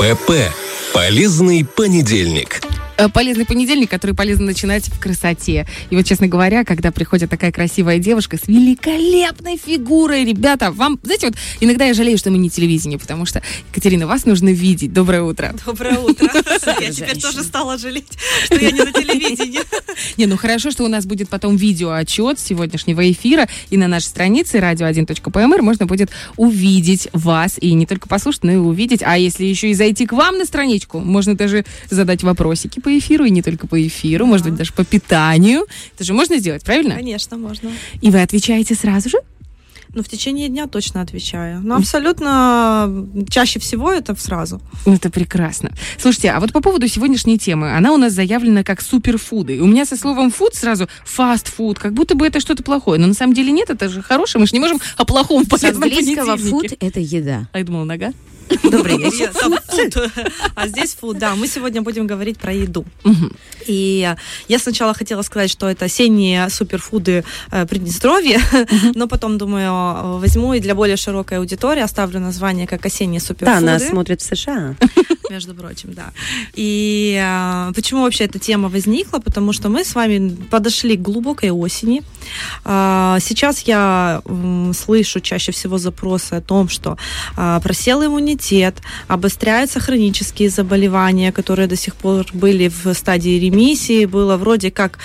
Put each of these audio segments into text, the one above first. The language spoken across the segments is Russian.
ПП. Полезный понедельник. Э, полезный понедельник, который полезно начинать в красоте. И вот, честно говоря, когда приходит такая красивая девушка с великолепной фигурой, ребята, вам, знаете, вот иногда я жалею, что мы не телевидение, потому что, Екатерина, вас нужно видеть. Доброе утро. Доброе утро. Я теперь тоже стала жалеть, что я не на телевидении. Не, ну хорошо, что у нас будет потом видеоотчет сегодняшнего эфира, и на нашей странице radio1.pmr можно будет увидеть вас, и не только послушать, но и увидеть. А если еще и зайти к вам на страничку, можно даже задать вопросики по эфиру, и не только по эфиру, может быть, даже по питанию. Это же можно сделать, правильно? Конечно, можно. И вы отвечаете сразу же? Ну, в течение дня точно отвечаю. Но абсолютно чаще всего это сразу. Ну, Это прекрасно. Слушайте, а вот по поводу сегодняшней темы. Она у нас заявлена как суперфуды. У меня со словом фуд сразу фастфуд, как будто бы это что-то плохое. Но на самом деле нет, это же хорошее. Мы же не можем о плохом в С английского food – это еда. А я думала, нога. Добрый вечер. А здесь фуд, да. Мы сегодня будем говорить про еду. И я сначала хотела сказать, что это осенние суперфуды э, Приднестровья, но потом, думаю, э, возьму и для более широкой аудитории оставлю название как осенние Да, суперфуды. нас смотрят в США. между прочим, да. И а, почему вообще эта тема возникла? Потому что мы с вами подошли к глубокой осени. А, сейчас я слышу чаще всего запросы о том, что а, просел иммунитет, обостряются хронические заболевания, которые до сих пор были в стадии ремиссии, было вроде как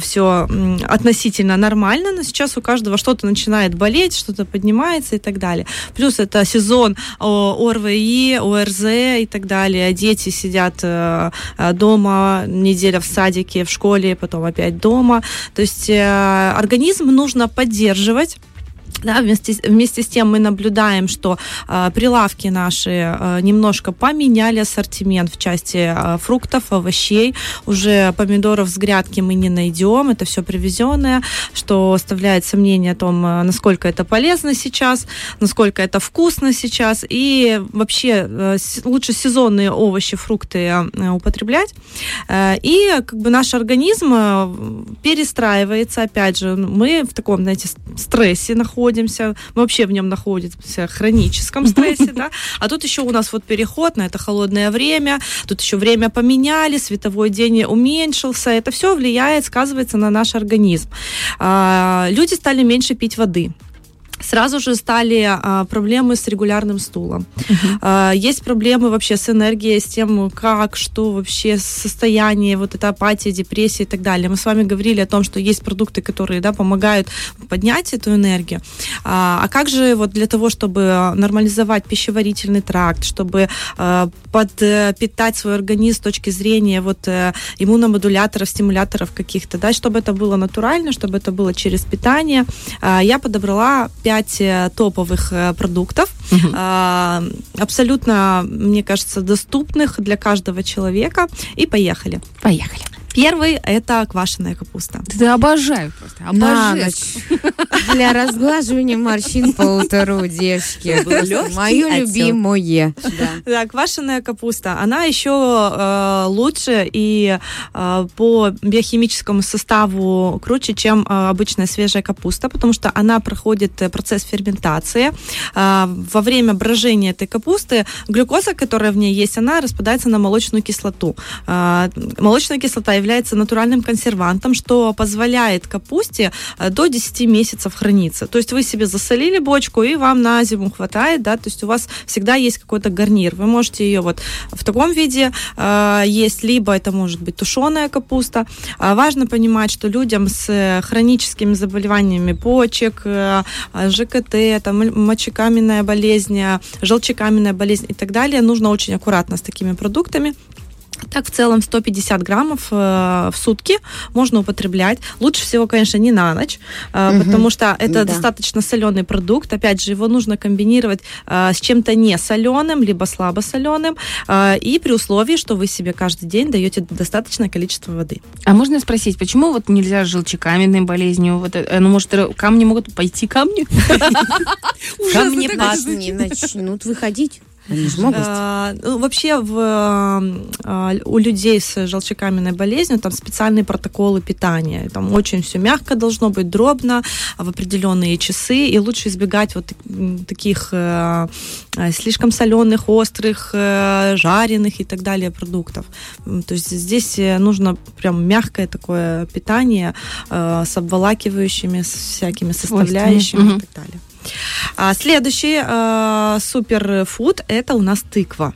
все относительно нормально, но сейчас у каждого что-то начинает болеть, что-то поднимается и так далее. Плюс это сезон ОРВИ, ОРЗ и так далее. Дети сидят э, э, дома, неделя в садике, в школе, потом опять дома. То есть э, организм нужно поддерживать. Да, вместе, вместе с тем мы наблюдаем, что э, прилавки наши э, немножко поменяли ассортимент в части э, фруктов, овощей. Уже помидоров с грядки мы не найдем, это все привезенное, что оставляет сомнение о том, насколько это полезно сейчас, насколько это вкусно сейчас. И вообще э, лучше сезонные овощи, фрукты э, употреблять. Э, И как бы наш организм э, перестраивается, опять же, мы в таком, знаете, стрессе находимся, мы вообще в нем находимся в хроническом стрессе, да, а тут еще у нас вот переход на это холодное время, тут еще время поменяли, световой день уменьшился, это все влияет, сказывается на наш организм. А, Люди стали меньше пить воды. Сразу же стали а, проблемы с регулярным стулом. А, есть проблемы вообще с энергией, с тем, как, что вообще состояние, вот эта апатия, депрессия и так далее. Мы с вами говорили о том, что есть продукты, которые да, помогают поднять эту энергию. А, а как же вот для того, чтобы нормализовать пищеварительный тракт, чтобы а, подпитать свой организм с точки зрения вот э, иммуномодуляторов, стимуляторов каких-то, да, чтобы это было натурально, чтобы это было через питание, а, я подобрала 5 топовых э, продуктов, а, абсолютно, мне кажется, доступных для каждого человека. И поехали. Поехали. Первый – это квашеная капуста. Да обожаю просто. Обожаю. ночь. Для разглаживания морщин по утру. Лёгкий Мое любимое. Да. Да, квашеная капуста, она еще э, лучше и э, по биохимическому составу круче, чем э, обычная свежая капуста, потому что она проходит процесс ферментации. Э, во время брожения этой капусты глюкоза, которая в ней есть, она распадается на молочную кислоту. Э, молочная кислота является натуральным консервантом, что позволяет капусте э, до 10 месяцев храниться. То есть вы себе засолили бочку, и вам на зиму хватает, да, то есть у вас всегда есть какой-то гарнир. Вы можете ее вот в таком виде э, есть, либо это может быть тушеная капуста. А важно понимать, что людям с э, хроническими заболеваниями почек, э, ЖКТ, там, мочекаменная болезнь, э, желчекаменная болезнь и так далее, нужно очень аккуратно с такими продуктами. Так, в целом 150 граммов э, в сутки можно употреблять. Лучше всего, конечно, не на ночь, э, Мгм. потому что это Да. достаточно соленый продукт. Опять же, его нужно комбинировать э, с чем-то не соленым, либо слабо соленым, э, и при условии, что вы себе каждый день даете достаточное количество воды. А можно спросить, почему вот нельзя с желчекаменной болезнью? Вот, ну, может, камни могут пойти камни? Звучит. не начнут выходить. Они же могут. А, ну, вообще в, а, у людей с желчекаменной болезнью там специальные протоколы питания. Там очень все мягко должно быть, дробно, в определенные часы. И лучше избегать вот таких э, э, слишком соленых, острых, э, жареных и так далее продуктов. То есть здесь э, нужно прям мягкое такое питание э, с обволакивающими, с всякими составляющими и так далее. А следующий э, суперфуд это у нас тыква.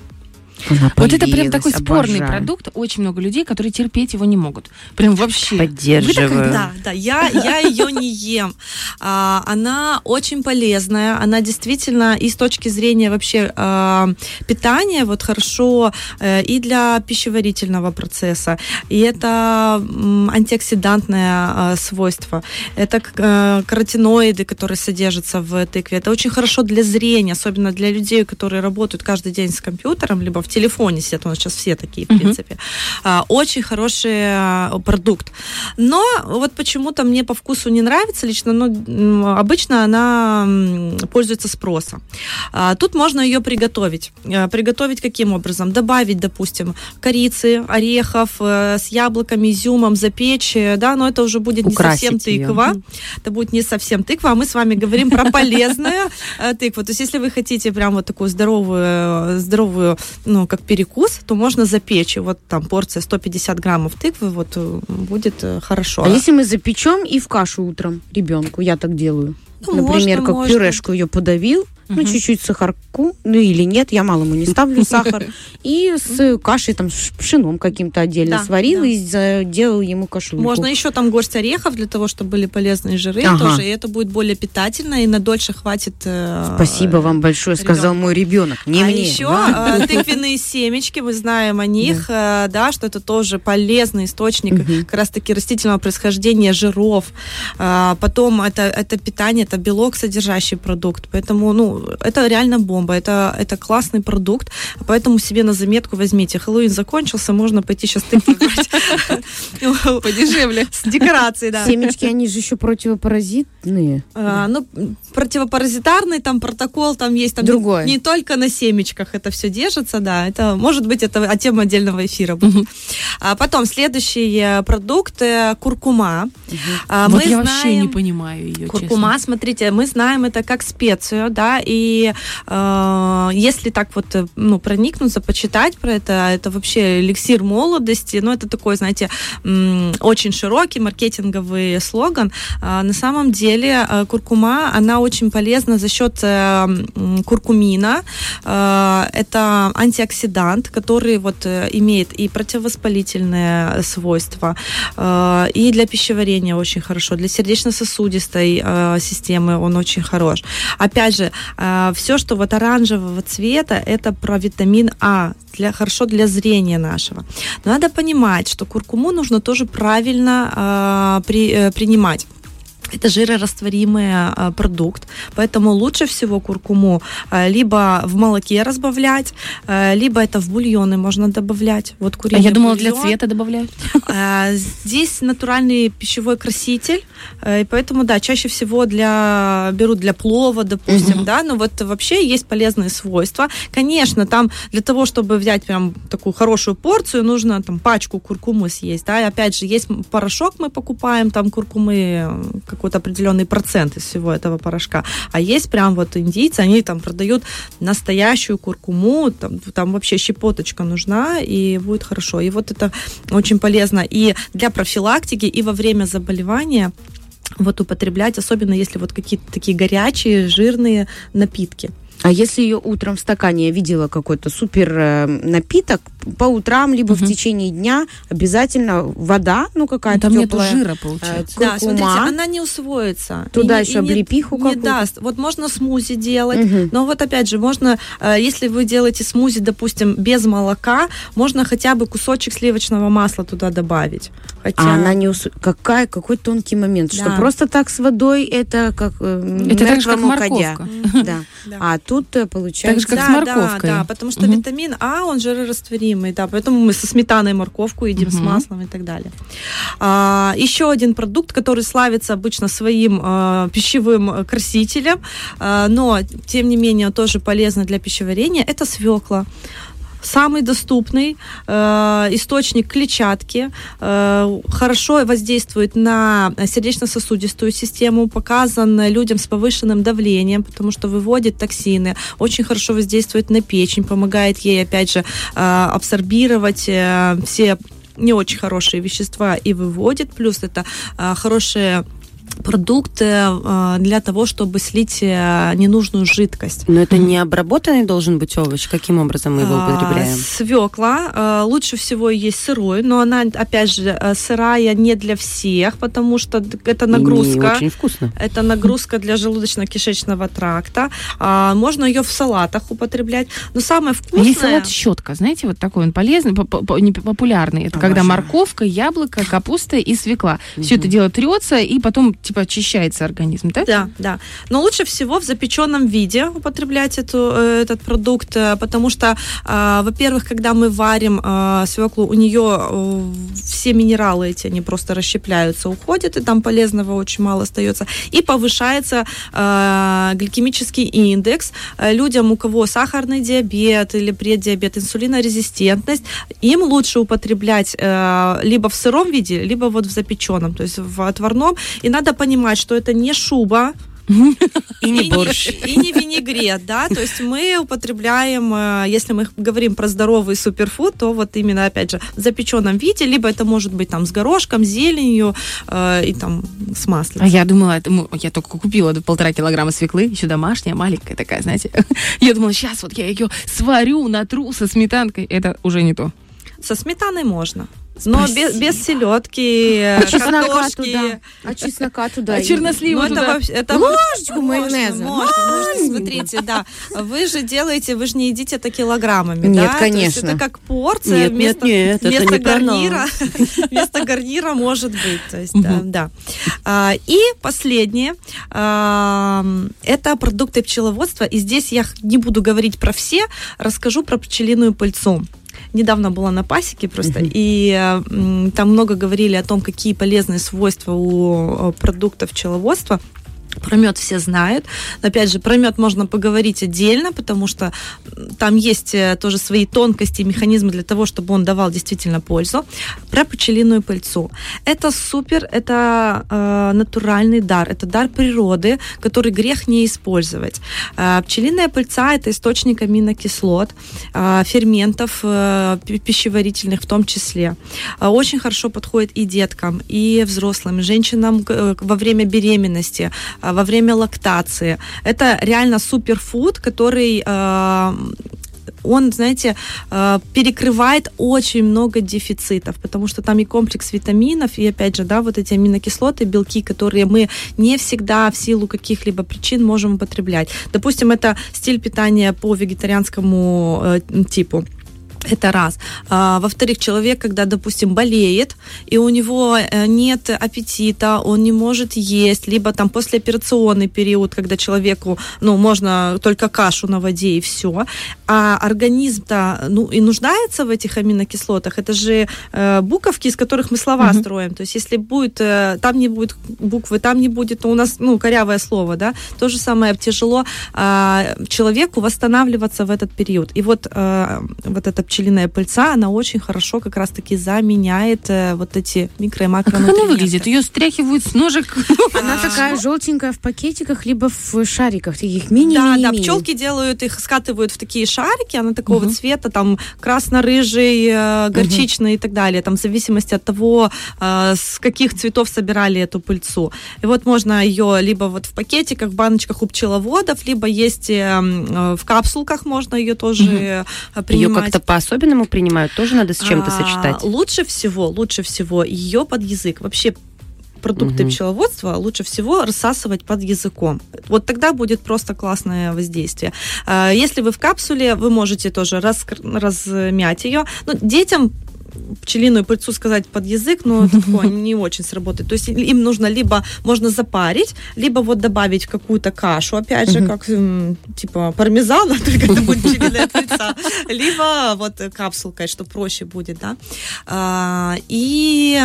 Она Вот это прям такой спорный обожаю. продукт. Очень много людей, которые терпеть его не могут. Прям вообще. Поддерживаю. Да, да, я, я ее не ем. А, она очень полезная, она действительно и с точки зрения вообще а, питания вот хорошо э, и для пищеварительного процесса, и это м, антиоксидантное а, свойство, это к- э, каротиноиды, которые содержатся в тыкве, это очень хорошо для зрения, особенно для людей, которые работают каждый день с компьютером, либо в телефоне сидят, у нас сейчас все такие, в Мгм. принципе. А, Очень хороший а, продукт. Но вот почему-то мне по вкусу не нравится лично, но обычно она пользуется спросом. А, Тут можно ее приготовить. А, Приготовить каким образом? Добавить, допустим, корицы, орехов э, с яблоками, изюмом, запечь, э, да, но это уже будет не Украсить совсем её. тыква. Это будет не совсем тыква, а мы с вами говорим про полезную э, тыкву. То есть если вы хотите прям вот такую здоровую, здоровую, ну, как перекус, то можно запечь. И вот там порция 150 граммов тыквы вот э, будет э, хорошо. А если мы запечем и в кашу утром ребенку, я так делаю. Ну, Например, можно, как можно. пюрешку ее подавил, ну, чуть-чуть сахарку, ну или нет, я малому не ставлю сахар. И с кашей, там, с пшеном каким-то отдельно Да, сварил да. и сделал ему кашу. Можно еще там горсть орехов для того, чтобы были полезные жиры Ага. тоже, и это будет более питательно, и на дольше хватит. э, Спасибо вам большое, сказал мой ребенок. Не а мне. еще э, тыквенные семечки, мы знаем о них, э, да, что это тоже полезный источник как раз-таки растительного происхождения жиров. А, Потом это, это питание, это белок содержащий продукт. Поэтому, ну, это реально бомба, это, это классный продукт. Поэтому себе на заметку возьмите. Хэллоуин закончился, можно пойти сейчас брать. Подешевле. С декорацией, да. Семечки, они же еще противопаразитные. А, ну, противопаразитарный там протокол, там есть там Другое. Не, только на семечках это все держится, да. Это может быть это а, тема отдельного эфира будет. А потом следующий продукт куркума. А, Вот мы я вообще не понимаю ее, Куркума, смотрите, мы знаем это как специю, да, и э, если так вот, э, ну, проникнуться, почитать про это, это вообще эликсир молодости, ну, это такой, знаете, очень широкий маркетинговый слоган. А, на самом деле э, куркума, она очень полезна за счет э, куркумина. Это антиоксидант, который вот имеет и противовоспалительные свойства, и для пищеварения очень хорошо, для сердечно-сосудистой системы он очень хорош. Опять же, все, что вот оранжевого цвета, это про витамин А, для, хорошо для зрения нашего. Но надо понимать, что куркуму нужно тоже правильно э, при, э, принимать. Это жирорастворимый э, продукт, поэтому лучше всего куркуму э, либо в молоке разбавлять, э, либо это в бульоны можно добавлять. Вот А куриный я думала, для бульон. цвета добавляют. А, Здесь натуральный пищевой краситель, и поэтому, да, чаще всего для берут для плова, допустим, Мгм. да, но вот вообще есть полезные свойства. Конечно, там для того, чтобы взять прям такую хорошую порцию, нужно там пачку куркумы съесть, да, и опять же, есть порошок мы покупаем, там куркумы э, какой-то определенный процент из всего этого порошка, а есть прям вот индийцы, они там продают настоящую куркуму, там, там вообще щепоточка нужна, и будет хорошо. И вот это очень полезно и для профилактики, и во время заболевания вот употреблять, особенно если вот какие-то такие горячие, жирные напитки. А если ее утром в стакане, я видела какой-то супер э, напиток, по утрам, либо в Мгм. течение дня обязательно вода, ну какая-то Там нету теплая, жира, э, получается. Да, смотрите, она не усвоится. Туда И не- еще и не- облепиху не какую-то. даст. Вот можно смузи делать, Мгм. но вот опять же, можно, э, если вы делаете смузи, допустим, без молока, можно хотя бы кусочек сливочного масла туда добавить. Хотя... А она не ус... Какая, какой тонкий момент, что Да. просто так с водой это как э, Это так же, как морковка. Да. Да. А тут э, получается... Так же, как с да, морковкой. Да, да, потому что витамин А, он жирорастворимый, да, поэтому мы со сметаной морковку едим с маслом и так далее. А, еще один продукт, который славится обычно своим э, пищевым красителем, но, тем не менее, тоже полезно для пищеварения, это свекла. Самый доступный э, источник клетчатки, э, хорошо воздействует на сердечно-сосудистую систему, показан людям с повышенным давлением, потому что выводит токсины, очень хорошо воздействует на печень, помогает ей, опять же, э, абсорбировать э, все не очень хорошие вещества и выводит, плюс это э, хорошие продукты э, для того, чтобы слить э, ненужную жидкость. Но это не обработанный должен быть овощ. Каким образом мы его А, употребляем? Свекла э, лучше всего есть сырой, но она, опять же, сырая не для всех, потому что это И не нагрузка. очень вкусно. Это нагрузка для желудочно-кишечного тракта. А, можно ее в салатах употреблять. Но самое А вкусное... Есть салат щетка, знаете, вот такой он полезный, популярный. Это когда Обожаю. морковка, яблоко, капуста и свекла. Все это дело трется, и потом типа очищается организм, да? Да, да. Но лучше всего в запеченном виде употреблять эту, э, этот продукт, э, потому что, э, во-первых, когда мы варим э, свеклу, у нее э, все минералы эти, они просто расщепляются, уходят, и там полезного очень мало остается. И повышается э, гликемический индекс. Людям, у кого сахарный диабет или преддиабет, инсулинорезистентность, им лучше употреблять либо в сыром виде, либо вот в запеченном, то есть в отварном. И надо понимать, что это не шуба, И не борщ. и не винегрет, да, то есть мы употребляем, э, если мы говорим про здоровый суперфуд, то вот именно, опять же, в запеченном виде, либо это может быть там с горошком, зеленью э, и там с А маслицей. я думала, это, я только купила полтора килограмма свеклы, еще домашняя, маленькая такая, знаете. Я думала, сейчас вот я ее сварю, натру со сметанкой. Это уже не то. Со сметаной можно. Но без, Спасибо. без селедки, А картошки. туда. А чеснока туда. А чернослива это туда. вообще, это Ложечку можно, майонеза. Можно, можно. Смотрите, да. Вы же делаете, вы же не едите это килограммами, Нет, да? То есть конечно. это как порция Нет, нет, вместо, нет, это вместо нас. гарнира. Вместо гарнира может быть. То есть, да, да. А, И последнее. а, Это продукты пчеловодства. И здесь я не буду говорить про все, расскажу про пчелиную пыльцу. Недавно была на пасеке просто, и э, там много говорили о том, какие полезные свойства у э, продуктов пчеловодства. Про мед все знают. Опять же, про мед можно поговорить отдельно, потому что там есть э, тоже свои тонкости и механизмы для того, чтобы он давал действительно пользу. Про пчелиную пыльцу. Это супер, это э, натуральный дар, это дар природы, который грех не использовать. Э, пчелиная пыльца – это источник аминокислот, э, ферментов э, пи- пищеварительных в том числе. Э, Очень хорошо подходит и деткам, и взрослым, и женщинам э, во время беременности, во время лактации. Это реально суперфуд, который э, он, знаете, э, перекрывает очень много дефицитов, потому что там и комплекс витаминов, и опять же, да, вот эти аминокислоты, белки, которые мы не всегда в силу каких-либо причин можем употреблять. Допустим, это стиль питания по вегетарианскому э, типу. Это раз. А, во-вторых, человек, когда, допустим, болеет, и у него э, нет аппетита, он не может есть, либо там послеоперационный период, когда человеку, ну, можно только кашу на воде и все, а организм-то, ну, и нуждается в этих аминокислотах. Это же э, буковки, из которых мы слова Мгм. строим. То есть, если будет, э, там не будет буквы, там не будет, то у нас, ну, корявое слово, да, то же самое тяжело а, человеку восстанавливаться в этот период. И вот, э, вот эта пчелиная пыльца, она очень хорошо как раз-таки заменяет э, вот эти микро и А как она выглядит? Ее стряхивают с ножек. Она такая желтенькая в пакетиках, либо в шариках, таких Да, мини-мини. да, пчелки делают их, скатывают в такие шарики, она такого цвета, там красно-рыжий, э, горчичный и так далее, там в зависимости от того, э, с каких цветов собирали эту пыльцу. И вот можно ее либо вот в пакетиках, в баночках у пчеловодов, либо есть э, э, в капсулках можно ее тоже э, Ее принимать. как-то по-особенному принимают, тоже надо с чем-то А, сочетать. Лучше всего, лучше всего ее под язык. Вообще продукты Мгм. пчеловодства лучше всего рассасывать под языком. Вот тогда будет просто классное воздействие. А, Если вы в капсуле, вы можете тоже раскр- размять ее. Ну, детям пчелиную пыльцу сказать под язык, но это такое не очень сработает. То есть им нужно либо можно запарить, либо вот добавить какую-то кашу, опять же, как м, типа пармезана, только это будет пчелиная пыльца, либо вот капсулкой, что проще будет, да. А, И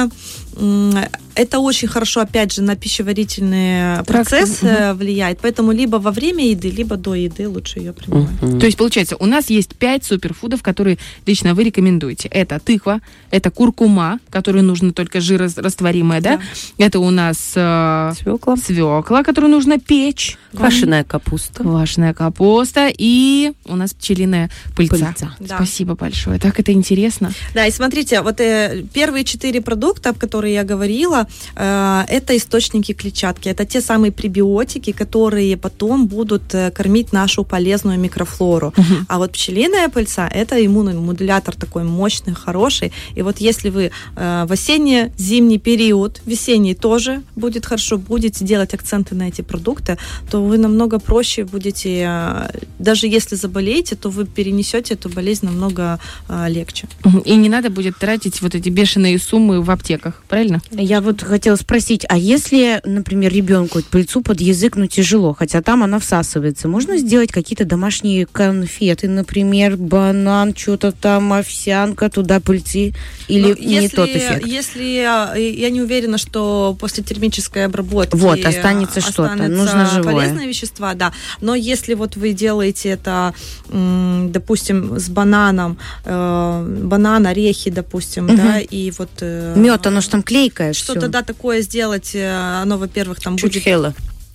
это очень хорошо, опять же, на пищеварительный процесс э, влияет, поэтому либо во время еды, либо до еды лучше ее принимать. То есть, получается, у нас есть пять суперфудов, которые лично вы рекомендуете. Это тыква, это куркума, которую нужно только жирорастворимая, да? Это у нас э, Свекла. свекла, которую нужно печь, Квашеная капуста. квашеная капуста и у нас пчелиная пыльца. Пыльца. Да. Спасибо большое. Так это интересно. Да, и смотрите, вот э, первые четыре продукта, о которых я говорила, э, это источники клетчатки. Это те самые пребиотики, которые потом будут э, кормить нашу полезную микрофлору. А вот пчелиная пыльца – это иммуномодулятор такой мощный, хороший. И вот если вы э, в осенне-зимний период, весенний тоже будет хорошо, будете делать акценты на эти продукты, то вы намного проще будете, э, даже если заболеете, то вы перенесете эту болезнь намного э, легче. И не надо будет тратить вот эти бешеные суммы в аптеках, правильно? Я вот хотела спросить, а если, например, ребенку пыльцу под язык, ну, тяжело, хотя там она всасывается, можно сделать какие-то домашние конфеты, например, банан, что-то там, овсянка, туда пыльцы, или Ну, не если, тот эффект? Если э, я не уверена, что после термической обработки Вот, останется что-то, нужно живое. полезные вещества, да. Но если вот вы делаете это, допустим, с бананом, э, банан, орехи, допустим, Мгм. да, и вот э, Мед, оно же там клейкое что-то да такое сделать, э, оно, во-первых, там Чуть будет, хела.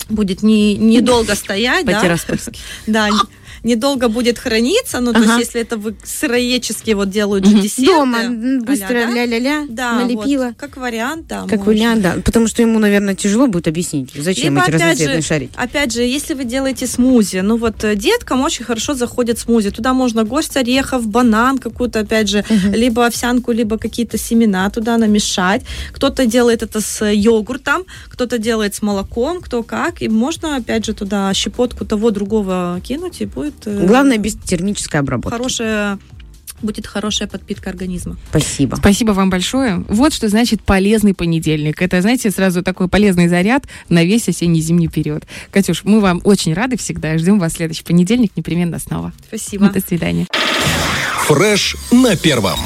будет не, недолго стоять, да, да, недолго будет храниться, ну, то Ага. есть, если это вы сыроедчески вот делают же десерты, Дома быстро а-ля, да? ля-ля-ля, Да, налепила. вот, как вариант, да. Как можно. вариант, да. Потому что ему, наверное, тяжело будет объяснить, зачем Либо, эти разноцветные же, шарики. Опять же, если вы делаете смузи, ну вот э, деткам очень хорошо заходит смузи. Туда можно горсть орехов, банан какую-то, опять же, либо овсянку, либо какие-то семена туда намешать. Кто-то делает это с йогуртом, кто-то делает с молоком, кто как. И можно, опять же, туда щепотку того другого кинуть, и будет э, Главное, без термической обработки. хорошая, будет хорошая подпитка организма. Спасибо. Спасибо вам большое. Вот что значит полезный понедельник. Это, знаете, сразу такой полезный заряд на весь осенне-зимний период. Катюш, мы вам очень рады всегда. Ждем вас в следующий понедельник непременно снова. Спасибо. До свидания. Фреш на первом.